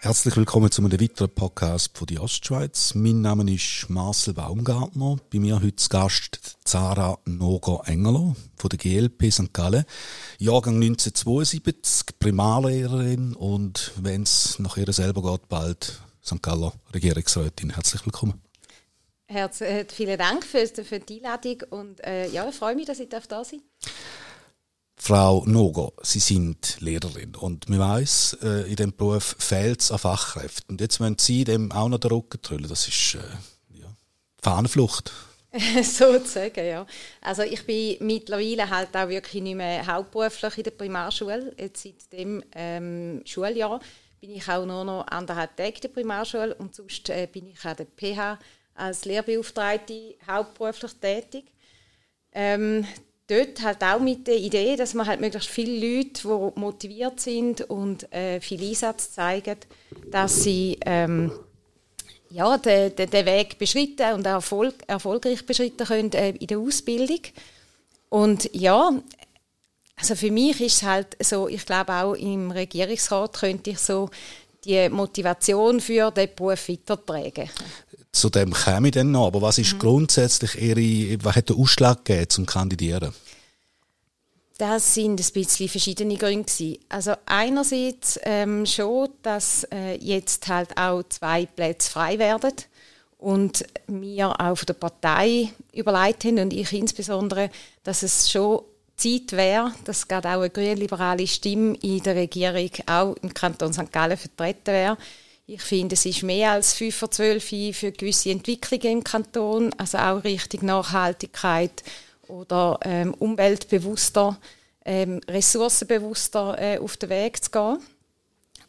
Herzlich willkommen zu einem weiteren Podcast von die Ostschweiz. Mein Name ist Marcel Baumgartner. Bei mir heute zu Gast Zara Noger-Engerlo von der GLP St. Gallen. Jahrgang 1972, Primarlehrerin und wenn es nach ihr selber geht, bald St. Galler Regierungsrätin. Herzlich willkommen. Herz, äh, vielen Dank für, für die Einladung und äh, ja, ich freue mich, dass ich da sein darf. Frau Nogo, Sie sind Lehrerin und man weiss, äh, in diesem Beruf fehlt es an Fachkräften. Und jetzt müssen Sie dem auch noch den Rücken drüllen. Das ist äh, ja, Fahnenflucht. Sozusagen, ja. Also ich bin mittlerweile halt auch wirklich nicht mehr hauptberuflich in der Primarschule. Jetzt seit dem ähm, Schuljahr bin ich auch nur noch anderthalb Tage in der Primarschule und sonst äh, bin ich an der PH als Lehrbeauftragte hauptberuflich tätig. Ähm, dort halt auch mit der Idee, dass man halt möglichst viele Leute, die motiviert sind und äh, viel Einsatz zeigen, dass sie ähm, ja, den, den, Weg beschritten und auch Erfolg, erfolgreich beschritten können äh, in der Ausbildung. Und ja, also für mich ist es halt so, ich glaube auch im Regierungsrat könnte ich so die Motivation für den Beruf weitertragen. Zu dem käme ich dann noch, aber was ist mhm. grundsätzlich Ihre, was hat der Ausschlag gegeben zum Kandidieren? Das sind ein bisschen verschiedene Gründe. Also einerseits ähm, schon, dass äh, jetzt halt auch zwei Plätze frei werden und wir auch von der Partei überlegt haben und ich insbesondere, dass es schon Zeit wäre, dass gerade auch eine grün-liberale Stimme in der Regierung auch im Kanton St. Gallen vertreten wäre. Ich finde, es ist mehr als 5 vor 12 für gewisse Entwicklungen im Kanton, also auch Richtung Nachhaltigkeit oder ähm, umweltbewusster, ähm, ressourcenbewusster äh, auf den Weg zu gehen.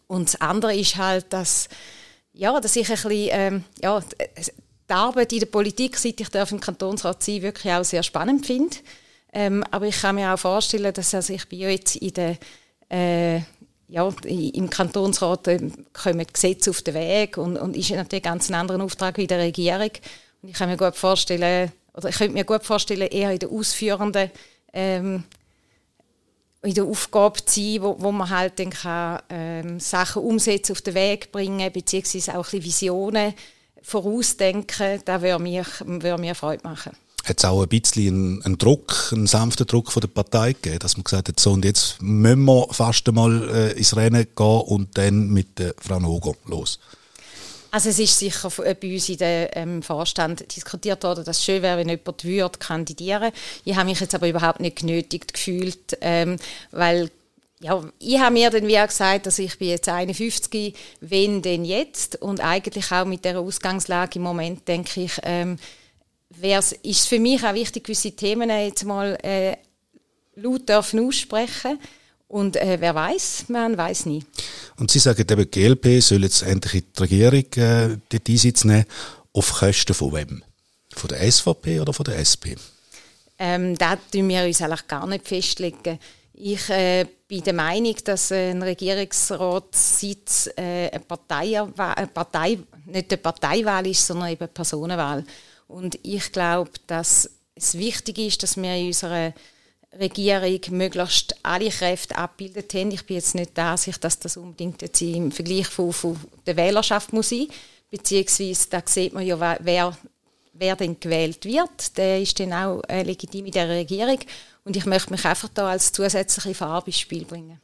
Und das andere ist halt, dass, ja, dass ich ein bisschen, ähm, ja, die Arbeit in der Politik, seit ich im Kantonsrat sein wirklich auch sehr spannend finde. Ähm, aber ich kann mir auch vorstellen, dass also ich bin jetzt in der äh, ja, im Kantonsrat äh, kommen Gesetze auf den Weg und, und ist natürlich ganz ein anderer Auftrag wie der Regierung. Und ich kann mir gut vorstellen, oder ich könnte mir gut vorstellen, eher in der ausführenden, ähm, in der Aufgabe zu sein, wo, wo man halt dann kann, ähm, Sachen umsetzen, auf den Weg bringen, beziehungsweise auch ein Visionen vorausdenken. Das würde mir, würde mir Freude machen hat es auch ein bisschen einen, Druck, einen sanften Druck von der Partei gegeben, dass man gesagt hat, so und jetzt müssen wir fast einmal äh, ins Rennen gehen und dann mit der Frau Nogo los. Also es ist sicher äh, bei uns in dem ähm, Vorstand diskutiert worden, dass es schön wäre, wenn jemand würde kandidieren. Ich habe mich jetzt aber überhaupt nicht genötigt gefühlt, ähm, weil ja, ich habe mir dann wie gesagt, dass ich bin jetzt 51, wenn denn jetzt und eigentlich auch mit der Ausgangslage im Moment denke ich, ähm, ist es für mich auch wichtig, gewisse Themen jetzt mal äh, laut dürfen aussprechen und äh, wer weiß, man weiß nie. Und Sie sagen eben, die GLP soll jetzt endlich in die Regierung äh, dort Einsitz nehmen, auf Kosten von wem? Von der SVP oder von der SP? Ähm, da tun wir uns eigentlich gar nicht festlegen. Ich äh, bin der Meinung, dass ein Regierungsratssitz äh, eine, Partei, eine Partei, nicht eine Parteiwahl ist, sondern eben eine Personenwahl. Und ich glaube, dass es wichtig ist, dass wir in unserer Regierung möglichst alle Kräfte abbildet haben. Ich bin jetzt nicht der Ansicht, dass das unbedingt jetzt im Vergleich von, von der Wählerschaft muss sein, beziehungsweise da sieht man ja, wer, wer denn gewählt wird. Der ist dann auch äh, legitim in der Regierung. Und ich möchte mich einfach da als zusätzliche Farbe ins Spiel bringen.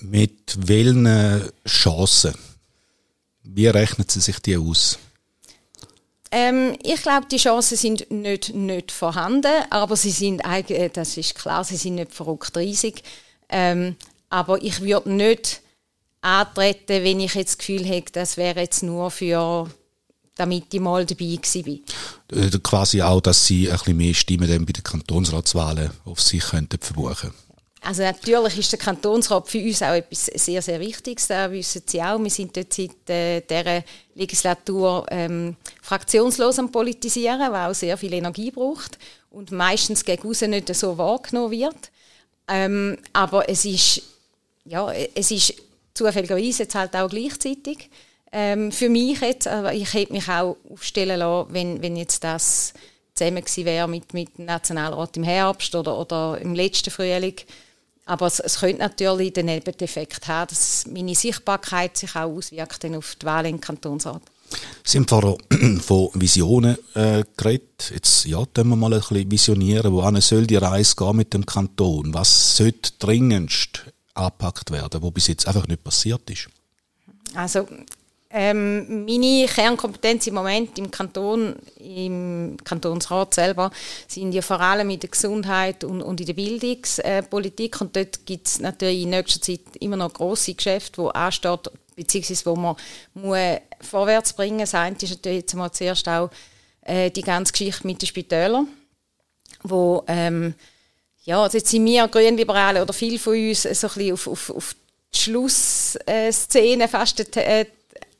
Mit welchen Chancen? Wie rechnen Sie sich die aus? Ähm, ich glaube, die Chancen sind nicht, nicht vorhanden, aber sie sind eigentlich, äh, das ist klar, sie sind nicht verrückt riesig. Ähm, aber ich würde nicht antreten, wenn ich jetzt das Gefühl hätte, das wäre jetzt nur für damit ich mal dabei bin. Äh, quasi auch, dass Sie ein bisschen mehr Stimmen bei den Kantonsratswahlen auf sich könnten verbuchen also natürlich ist der Kantonsrat für uns auch etwas sehr, sehr Wichtiges. Das wissen Sie auch. Wir sind dort seit äh, dieser Legislatur ähm, fraktionslos am Politisieren, was auch sehr viel Energie braucht und meistens gegen außen nicht so wahrgenommen wird. Ähm, aber es ist, ja, es ist zufälligerweise jetzt halt auch gleichzeitig ähm, für mich jetzt. Aber ich hätte mich auch aufstellen lassen, wenn, wenn jetzt das zusammen gewesen wäre mit, mit dem Nationalrat im Herbst oder, oder im letzten Frühling. Aber es, es könnte natürlich den Nebeneffekt haben, dass meine Sichtbarkeit sich auch auswirkt auf die Wahl im Kantonsrat. Sie haben vorher von Visionen äh, geredet. Jetzt ja, können wir mal ein bisschen visionieren. Wohin soll die Reise gehen mit dem Kanton? Was sollte dringendst angepackt werden, wo bis jetzt einfach nicht passiert ist? Also ähm, meine Kernkompetenz im Moment im Kanton, im Kantonsrat selber, sind ja vor allem in der Gesundheit und, und in der Bildungspolitik. Und dort gibt es natürlich in nächster Zeit immer noch grosse Geschäfte, die anstehen, beziehungsweise wo man muss vorwärts bringen muss. Das eine ist natürlich jetzt mal zuerst auch äh, die ganze Geschichte mit den Spitälern, wo ähm, ja, also jetzt sind wir Grünliberale oder viele von uns so ein bisschen auf, auf, auf die Schlussszene fast äh,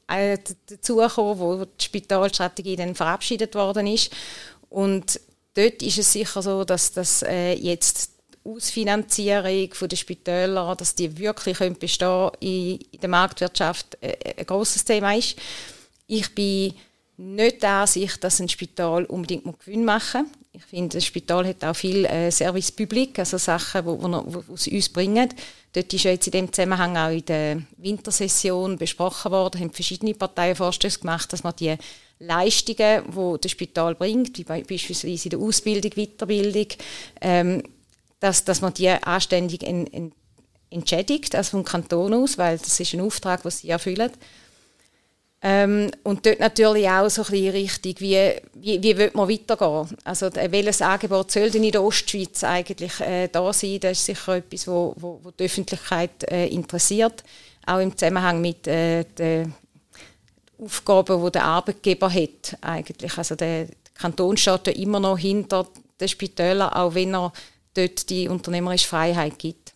äh, dazugekommen, wo die Spitalstrategie dann verabschiedet worden ist. Und dort ist es sicher so, dass das äh, jetzt Ausfinanzierung der Spitäler, dass die wirklich können bestehen in, in der Marktwirtschaft äh, ein großes Thema ist. Ich bin nicht der Ansicht, dass ein Spital unbedingt Gewinn machen muss. Ich finde, das Spital hat auch viel äh, Service Public, also Sachen, die sie uns bringen. Dort ist ja jetzt in dem Zusammenhang auch in der Wintersession besprochen worden, haben verschiedene Parteien Vorstöße gemacht, dass man die Leistungen, die das Spital bringt, wie beispielsweise in der Ausbildung, Weiterbildung, ähm, dass, dass man die anständig en, en, entschädigt, also vom Kanton aus, weil das ist ein Auftrag, den sie erfüllen. Ähm, und dort natürlich auch so ein bisschen Richtung, wie, wie, wie will man weitergehen? Also welches Angebot soll denn in der Ostschweiz eigentlich äh, da sein? Das ist sicher etwas, wo, wo, wo die Öffentlichkeit äh, interessiert, auch im Zusammenhang mit äh, den Aufgaben, die der Arbeitgeber hat eigentlich. Also der Kanton steht ja immer noch hinter den Spitälern, auch wenn er dort die unternehmerische Freiheit gibt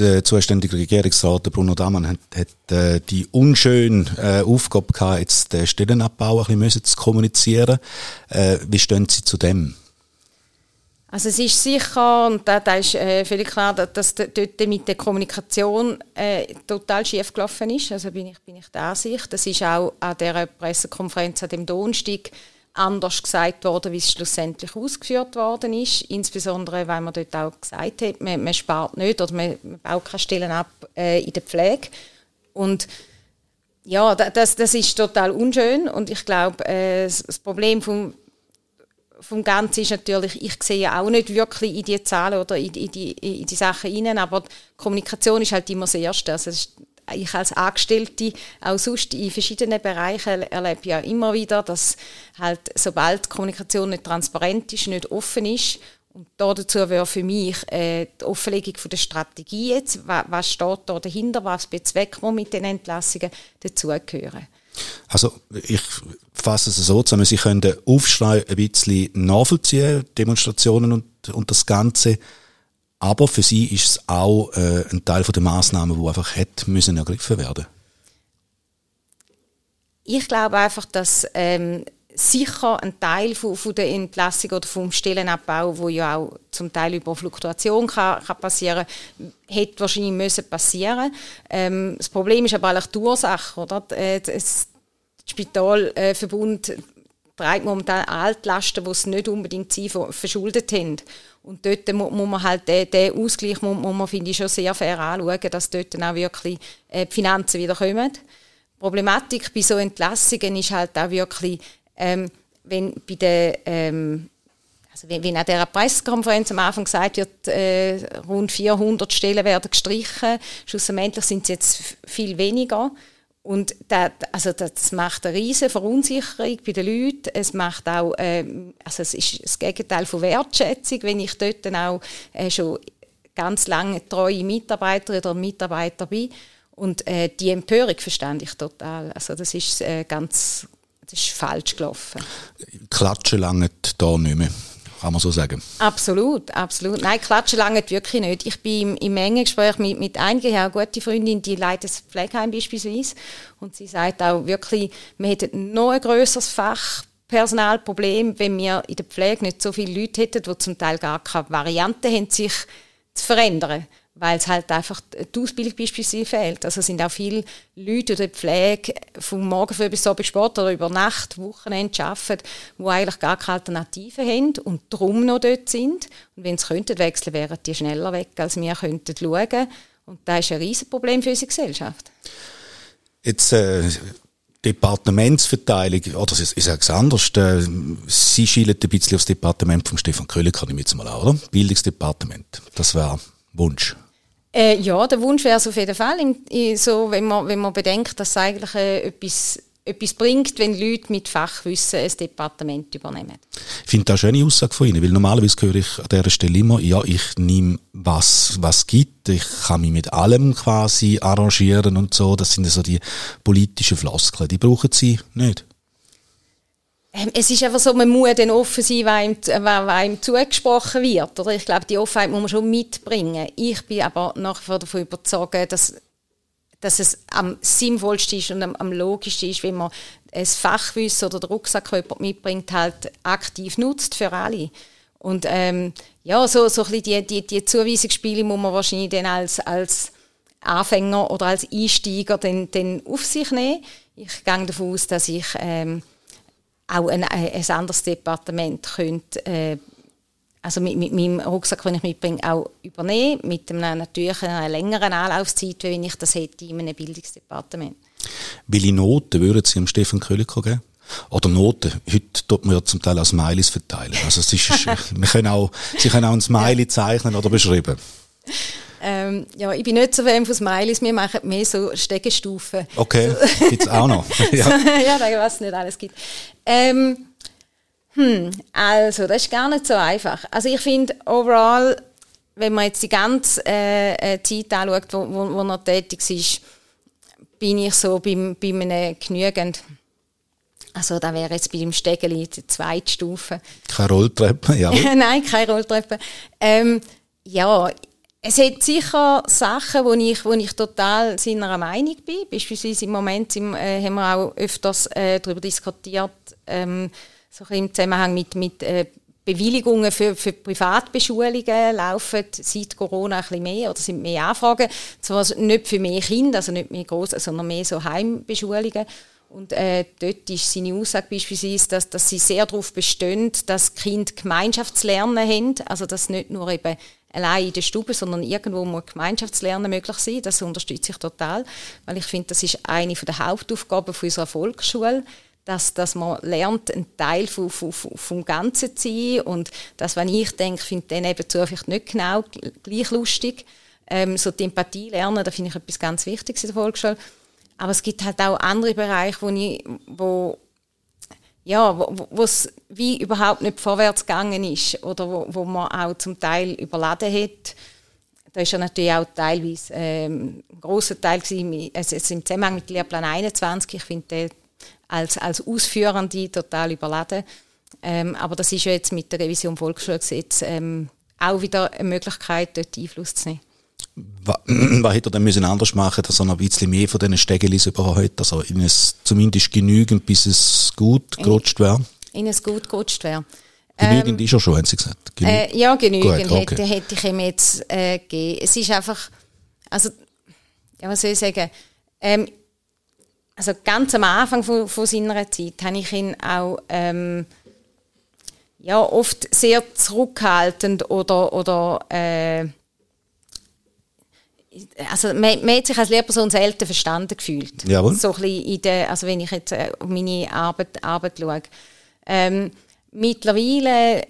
der zuständige Regierungsrat Bruno Damann hat, hat äh, die unschöne äh, Aufgabe gehabt, jetzt den Stellenabbau ein bisschen zu kommunizieren. Äh, wie stehen Sie zu dem? Also es ist sicher, und da, da ist äh, völlig klar, dass, dass dort mit der Kommunikation äh, total schief gelaufen ist. Also bin ich, bin ich der Ansicht. Das ist auch an der Pressekonferenz an dem Donnerstag anders gesagt worden, wie es schlussendlich ausgeführt worden ist. Insbesondere, weil man dort auch gesagt hat, man, man spart nicht oder man, man baut keine Stellen ab äh, in der Pflege. Und ja, das, das ist total unschön und ich glaube, äh, das Problem vom, vom Ganzen ist natürlich, ich sehe auch nicht wirklich in die Zahlen oder in, in, die, in die Sachen hinein, aber die Kommunikation ist halt immer das Erste. Also ich als Angestellte auch sonst in verschiedenen Bereichen erlebe ja immer wieder, dass halt sobald die Kommunikation nicht transparent ist, nicht offen ist und dazu wäre für mich äh, die Offenlegung von der Strategie jetzt, was, was steht da dahinter, was bezweckt man mit den Entlassungen, dazugehören. Also ich fasse es so zusammen, Sie können den Aufschrei ein bisschen nachvollziehen, Demonstrationen und, und das Ganze, aber für sie ist es auch äh, ein Teil der Maßnahmen, wo einfach hätte müssen ergriffen werden. Ich glaube einfach, dass ähm, sicher ein Teil von, von, der Entlassung oder vom Stellenabbau, wo ja auch zum Teil über Fluktuation kann, kann passieren, hätte wahrscheinlich müssen passieren. Ähm, das Problem ist aber eigentlich die Ursache, oder? Äh, das Spitalverbund trägt momentan Altlasten, die es nicht unbedingt sie verschuldet haben. Und dort muss man halt den, den Ausgleich, muss, muss man, finde ich, schon sehr fair anschauen, dass dort dann auch wirklich äh, die Finanzen wieder kommen. Die Problematik bei so Entlassungen ist halt auch wirklich, ähm, wenn bei der ähm, also wenn, wenn an dieser Pressekonferenz am Anfang gesagt wird, äh, rund 400 Stellen werden gestrichen, schlussendlich sind es jetzt viel weniger. Und das, also das macht eine riesige Verunsicherung bei den Leuten. Es macht auch, ähm, also es ist das Gegenteil von Wertschätzung, wenn ich dort dann auch äh, schon ganz lange treue Mitarbeiter oder Mitarbeiter bin. Und äh, die Empörung verstand ich total. Also das ist äh, ganz, das ist falsch gelaufen. Klatschen lange da nicht mehr kann man so sagen. Absolut, absolut. Nein, klatschen lange wirklich nicht. Ich bin im, im engen Gespräch mit, mit einigen, ja, gute Freundin, die leitet das Pflegeheim beispielsweise. Und sie sagt auch wirklich, wir hätten noch ein grösseres Fachpersonalproblem, wenn wir in der Pflege nicht so viele Leute hätten, die zum Teil gar keine Variante haben, sich zu verändern weil es halt einfach die Ausbildung beispielsweise fehlt. Also es sind auch viele Leute oder die Pflege vom Morgen früh bis Abend Sport oder über Nacht, Wochenende arbeiten, die eigentlich gar keine Alternativen haben und darum noch dort sind. Und wenn sie könnten wechseln, wären die schneller weg, als wir könnten schauen. Und das ist ein Riesenproblem für unsere Gesellschaft. Jetzt äh, Departementsverteilung, oder ich sage es anders, äh, Sie schielen ein bisschen aufs Departement von Stefan Köhler, kann ich jetzt mal auch, oder? Bildungsdepartement, das wäre Wunsch. Äh, ja, der Wunsch wäre es auf jeden Fall, so, wenn, man, wenn man bedenkt, dass es eigentlich äh, etwas, etwas bringt, wenn Leute mit Fachwissen ein Departement übernehmen. Ich finde das eine schöne Aussage von Ihnen, weil normalerweise höre ich an dieser Stelle immer, ja, ich nehme was, was gibt, ich kann mich mit allem quasi arrangieren und so, das sind so die politischen Floskeln, die brauchen Sie nicht. Ähm, es ist einfach so, man muss dann offen sein, was ihm, was einem zugesprochen wird. Oder? Ich glaube, die Offenheit muss man schon mitbringen. Ich bin aber nachher davon überzeugt, dass, dass es am sinnvollsten ist und am, am logischsten ist, wenn man ein Fachwissen oder den Rucksack, mitbringt, halt aktiv nutzt für alle. Und ähm, ja, so, so ein bisschen die, die, die Zuweisungsspiele muss man wahrscheinlich dann als, als Anfänger oder als Einsteiger dann, dann auf sich nehmen. Ich gehe davon aus, dass ich ähm, auch ein, ein anderes Departement könnte, äh, also mit, mit, meinem Rucksack, den ich mitbringe, auch übernehmen, mit einem, natürlich einer längeren Anlaufzeit, wenn ich das hätte in einem Bildungsdepartement. Welche Noten würden Sie dem Stefan Köliker geben? Oder Noten. Heute tut man ja zum Teil auch Smileys verteilen. Also es ist, wir können auch, Sie können auch ein Smiley zeichnen oder beschreiben. Ähm, ja, ich bin nicht so Fan von Smileys, wir machen mehr so Stegenstufen. Okay, so. gibt es auch noch. ja, ja was es nicht alles gibt. Ähm, hm, also, das ist gar nicht so einfach. Also ich finde, overall, wenn man jetzt die ganze äh, äh, Zeit anschaut, wo, wo, wo er tätig ist, bin ich so beim, bei einem genügend also da wäre jetzt bei dem Stegeli die zweite Stufe. Keine Rolltreppe, ja. Nein, keine Rolltreppe. Ähm, ja, es hat sicher Sachen, wo ich, wo ich total seiner Meinung bin. Beispielsweise im Moment im, äh, haben wir auch öfters äh, darüber diskutiert, ähm, so im Zusammenhang mit, mit äh, Bewilligungen für, für Privatbeschulungen laufen seit Corona ein bisschen mehr oder sind mehr Anfragen. Zwar nicht für mehr Kinder, also nicht mehr groß, sondern mehr so Heimbeschulungen. Und äh, dort ist seine Aussage beispielsweise, dass, dass sie sehr darauf bestehen, dass Kind Gemeinschaftslernen haben, also dass nicht nur eben allein in der Stube, sondern irgendwo muss Gemeinschaftslernen möglich sein. Das unterstütze ich total, weil ich finde, das ist eine der Hauptaufgaben unserer Volksschule, dass, dass man lernt, ein Teil vom, vom, vom Ganzen zu sein und das, wenn ich denke, finde dann eben vielleicht nicht genau gleich lustig. Ähm, so die Empathie lernen, da finde ich etwas ganz Wichtiges in der Volksschule. Aber es gibt halt auch andere Bereiche, wo, ich, wo ja, wo es wie überhaupt nicht vorwärts gegangen ist oder wo, wo man auch zum Teil überladen hat. Da ist ja natürlich auch teilweise ähm, ein grosser Teil gewesen, also im Zusammenhang mit Lehrplan 21. Ich finde den als, als Ausführende total überladen. Ähm, aber das ist ja jetzt mit der Revision Volksschulgesetz ähm, auch wieder eine Möglichkeit, dort Einfluss zu nehmen. Was, hätte er dann müssen anders machen, dass er noch ein bisschen mehr von diesen Stegelis überhaupt, also in es zumindest genügend, bis es gut gerutscht wäre? In es gut gerutscht wäre. Genügend ähm, ist er schon, haben Sie gesagt? Genü äh, ja, genügend gut, okay. hätte, hätte ich ihm jetzt äh, gegeben. Es ist einfach, also, ja, was soll ich sagen, ähm, also ganz am Anfang von, von seiner Zeit habe ich ihn auch ähm, ja, oft sehr zurückhaltend oder, oder äh, also man, man, hat sich als Lehrperson selten verstanden gefühlt. Jawohl. So ein in der, also wenn ich jetzt äh, auf meine Arbeit, Arbeit schaue. Ähm, mittlerweile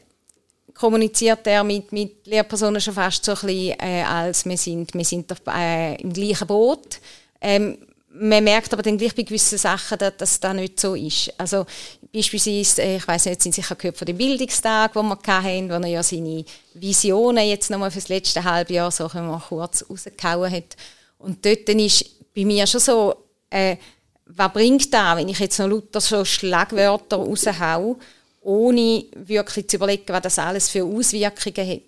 kommuniziert er mit, mit Lehrpersonen schon fast so ein bisschen, äh, als wir sind, wir sind äh, im gleichen Boot. Ähm, man merkt aber dann gleich bei gewissen Sachen, dass, das nicht so ist. Also beispielsweise, äh, ich weiß nicht, sind sicher gehört von dem Bildungstag, den wir hatten, wo er ja seine Visionen jetzt nochmal für das letzte halbe Jahr so kurz rausgehauen hat. Und dort dann ist bei mir schon so, äh, was bringt das, wenn ich jetzt noch lauter so Schlagwörter raushau, ohne wirklich zu überlegen, was das alles für Auswirkungen hat.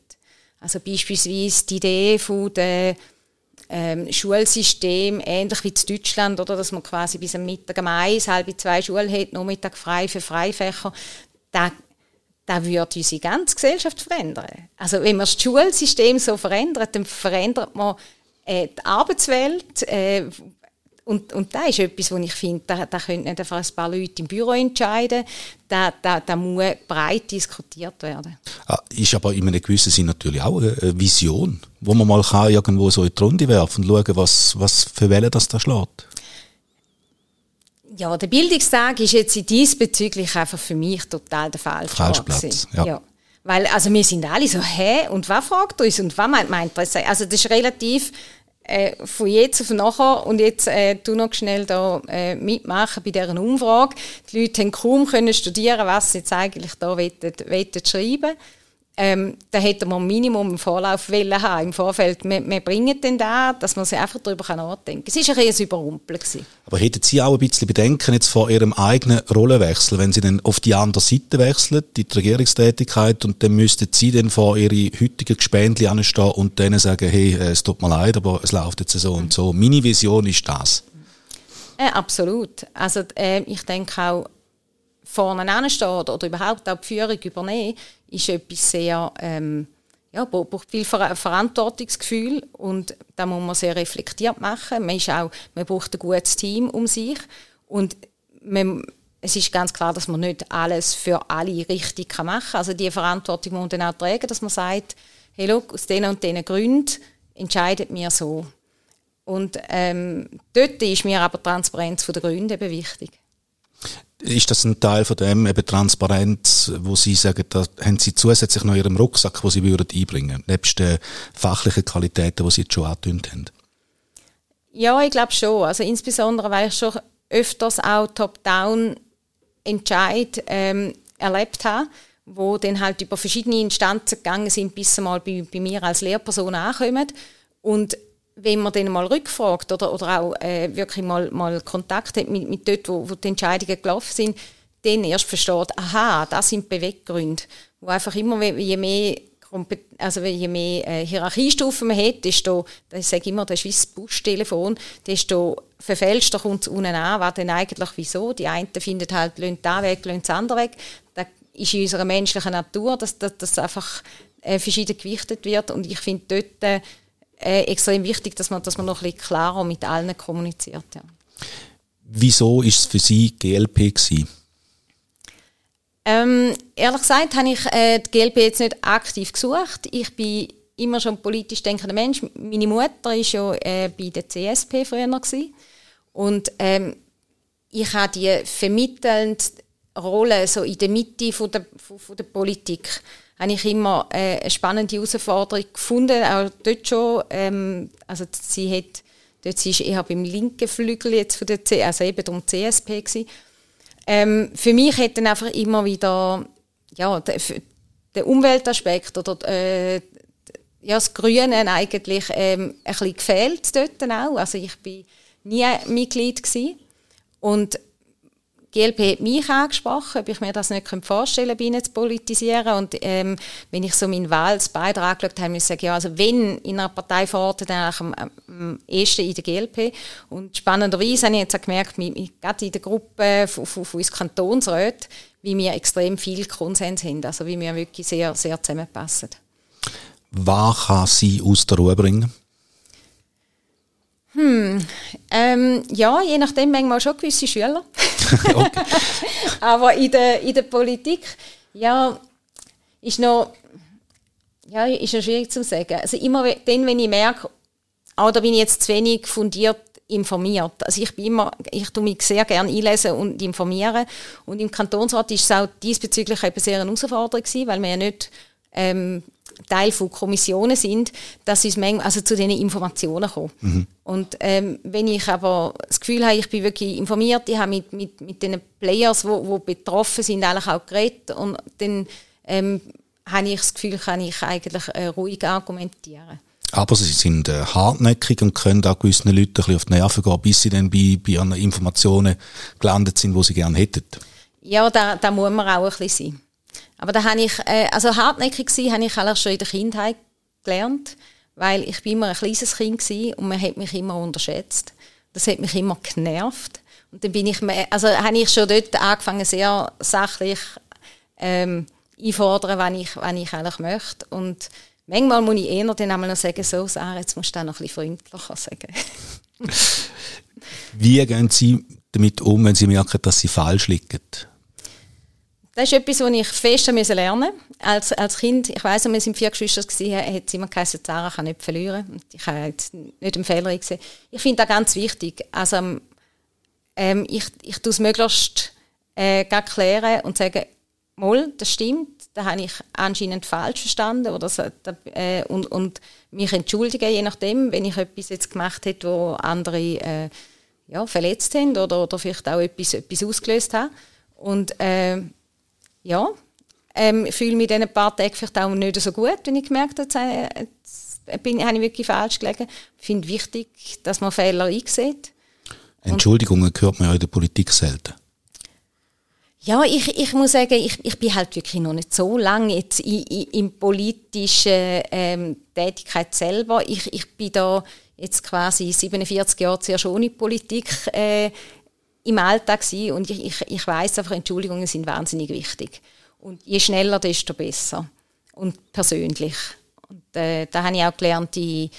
Also beispielsweise die Idee von der ähm, Schulsystem, ähnlich wie in Deutschland, oder, dass man quasi bis am Mittag um eins, halb zwei Schule hat, Nachmittag frei für Freifächer, da, das würde unsere ganze Gesellschaft verändern. Also wenn man das Schulsystem so verändert, dann verändert man äh, die Arbeitswelt, äh, und, und das ist etwas, wo ich finde, da, da können nicht einfach ein paar Leute im Büro entscheiden. Da, da, da muss breit diskutiert werden. Ah, ist aber in einem gewissen Sinn natürlich auch eine Vision, wo man mal kann irgendwo so in die Runde werfen und schauen, was, was für Wellen das da schlägt. Ja, der Bildungstag ist jetzt diesbezüglich einfach für mich total der falsche Falsch Platz, ja. ja. Weil, also wir sind alle so, hä, und was fragt uns und was meint, meint das? Also das ist relativ äh, von jetzt auf nachher und jetzt äh, du noch schnell da äh, mitmachen bei dieser Umfrage. Die Leute haben kaum können studieren, was sie jetzt eigentlich da wollen, wollen ähm, da hätte man Minimum im Vorlauf wollen haben, im Vorfeld. Wir, wir bringen den da, dass man sich einfach darüber nachdenken kann. Es war ein bisschen Überrumpeln. Gewesen. Aber hätten Sie auch ein bisschen Bedenken jetzt vor Ihrem eigenen Rollenwechsel, wenn Sie dann auf die andere Seite wechseln, die Regierungstätigkeit, und dann müssten Sie dann vor Ihre heutigen Gespendli anstehen und denen sagen, hey, äh, es tut mir leid, aber es läuft jetzt so und so. Meine Vision ist das. Äh, absolut. Also äh, ich denke auch, vorne anstehen oder, überhaupt auch die Führung übernehmen, ist etwas sehr, ähm, ja, braucht viel Ver Verantwortungsgefühl und da muss man sehr reflektiert machen. Man, ist auch, man braucht ein gutes Team um sich und man, es ist ganz klar, dass man nicht alles für alle richtig machen kann. Also die Verantwortung muss man dann auch tragen, dass man sagt, hey, look, aus diesen und diesen Gründen entscheidet mir so. Und ähm, dort ist mir aber Transparenz von den Gründen eben wichtig. Ist das ein Teil von dem eben Transparenz, wo Sie sagen, da haben Sie zusätzlich noch in Ihrem Rucksack, wo Sie würden einbringen, nebst den fachlichen Qualitäten, die Sie jetzt schon angetönt haben? Ja, ich glaube schon. Also insbesondere, weil ich schon öfters auch Top-Down Entscheid ähm, erlebt habe, wo dann halt über verschiedene Instanzen gegangen sind, bis sie mal bei, bei mir als Lehrperson ankommen. Und wenn man dann mal rückfragt oder, oder auch äh, wirklich mal, mal Kontakt hat mit, mit dort, wo, wo die Entscheidungen gelaufen sind, dann erst versteht, aha, das sind Beweggründe. Wo einfach immer, je mehr, also je mehr äh, Hierarchiestufen man hat, desto, ich sage immer, das ist wie Buschtelefon, desto verfälschter kommt es unten an, was denn eigentlich wieso. Die einen finden halt, lönt da weg, lönt das andere weg. Das ist in unserer menschlichen Natur, dass das einfach äh, verschieden gewichtet wird und ich finde dort, äh, äh, extrem wichtig, dass man, dass man noch ein bisschen klarer mit allen kommuniziert. Ja. Wieso ist es für Sie GLP gewesen? Ähm, ehrlich gesagt habe ich äh, die GLP jetzt nicht aktiv gesucht. Ich bin immer schon ein politisch denkender Mensch. Meine Mutter war ja äh, bei der CSP früher gewesen. und ähm, ich habe die vermittelnde Rolle so in der Mitte von der, von, von der Politik habe ich immer äh, eine spannende Herausforderung gefunden, auch dort schon. Ähm, also sie hat, dort sie ist eher beim linken Flügel jetzt von der C, also eben um CSP gewesen. Ähm, für mich hat dann einfach immer wieder ja, der, der Umweltaspekt oder äh, ja, das Grüne eigentlich ähm, ein bisschen gefehlt dort auch. Also ich bin nie Mitglied gewesen. Und GLP hat mich angesprochen, ob ich mir das nicht vorstellen könnte, zu politisieren. Und ähm, wenn ich so meinen Wahlsbeitrag angeschaut habe, muss ich sagen, ja, also wenn in einer Partei verortet, dann eigentlich am, am ehesten in der GLP. Und spannenderweise habe ich jetzt auch gemerkt, gerade in der Gruppe von uns Kantonsräten, wie wir extrem viel Konsens haben, also wie wir wirklich sehr, sehr zusammenpassen. Was kann sie aus der Ruhe bringen? Hm, ähm, ja, je nachdem manchmal schon gewisse Schüler. Aber in der, in der Politik, ja, ist noch, ja, ist noch schwierig zu sagen. Also immer dann, wenn ich merke, oh, da bin ich jetzt zu wenig fundiert informiert. Also ich bin immer, ich tue mich sehr gerne einlesen und informieren. Und im Kantonsrat ist es auch diesbezüglich eben sehr eine Herausforderung gewesen, weil wir ja nicht ähm, Teil von Kommissionen sind, dass sie also zu diesen Informationen kommen. Mhm. Und ähm, wenn ich aber das Gefühl habe, ich bin wirklich informiert, ich habe mit, mit, mit den Players, die wo, wo betroffen sind, eigentlich auch geredet und dann ähm, habe ich das Gefühl, kann ich eigentlich äh, ruhig argumentieren. Aber sie sind äh, hartnäckig und können auch gewissen Leuten ein bisschen auf die Nerven gehen, bis sie dann bei, bei einer Informationen gelandet sind, die sie gerne hätten. Ja, da, da muss man auch ein bisschen sein. Aber da habe ich, äh, also hartnäckig gewesen, habe ich eigentlich schon in der Kindheit gelernt, weil ich bin immer ein kleines Kind war und man hat mich immer unterschätzt. Das hat mich immer genervt. Und dann bin ich, also habe ich schon dort angefangen, sehr sachlich ähm, einfordern, was ich, was ich eigentlich möchte. Und manchmal muss ich eher dann einmal noch sagen, so Sarah, jetzt musst du auch noch ein bisschen freundlicher sagen. Wie gehen Sie damit um, wenn Sie merken, dass Sie falsch liegen? Das ist etwas, was ich fest lernen musste. Als, als Kind, ich weiss, wir sind vier Geschwister waren, hat es immer gesagt, Sarah kann nicht verlieren. Ich habe jetzt nicht einen Fehler gesehen. Ich finde das ganz wichtig. Also, ähm, ich, ich tue es möglichst äh, klären und sagen, mal, das stimmt, da habe ich anscheinend falsch verstanden oder so, äh, und, und mich entschuldigen, je nachdem, wenn ich etwas jetzt gemacht habe, wo andere äh, ja, verletzt haben oder, oder vielleicht auch etwas, etwas ausgelöst haben. Und äh, ja, ähm, fühle mich in ein paar Tagen vielleicht auch nicht so gut, wenn ich gemerkt habe, jetzt bin, habe ich wirklich falsch gelegen. Ich finde es wichtig, dass man Fehler einsieht. Entschuldigungen hört man ja in der Politik selten. Ja, ich, ich muss sagen, ich, ich bin halt wirklich noch nicht so lange jetzt in, in, in politischen ähm, Tätigkeit selber. Ich, ich bin da jetzt quasi 47 Jahre zuerst ohne Politik äh, im Alltag gewesen und ich, ich, ich weiß einfach, Entschuldigungen sind wahnsinnig wichtig. Und je schneller, desto besser. Und persönlich. Und äh, da habe ich auch gelernt, die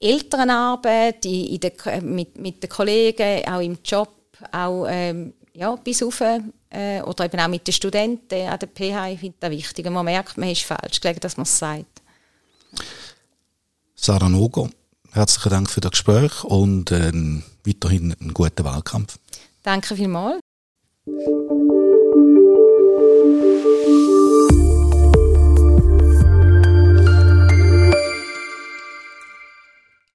Elternarbeit, die in der, mit, mit den Kollegen, auch im Job, auch ähm, ja, bis auf, äh, oder eben auch mit den Studenten an der PH, ich finde das wichtig. man merkt, man ist falsch gelegen, dass man es sagt. Sarah Nogo, herzlichen Dank für das Gespräch und äh, weiterhin einen guten Wahlkampf. Danke vielmals.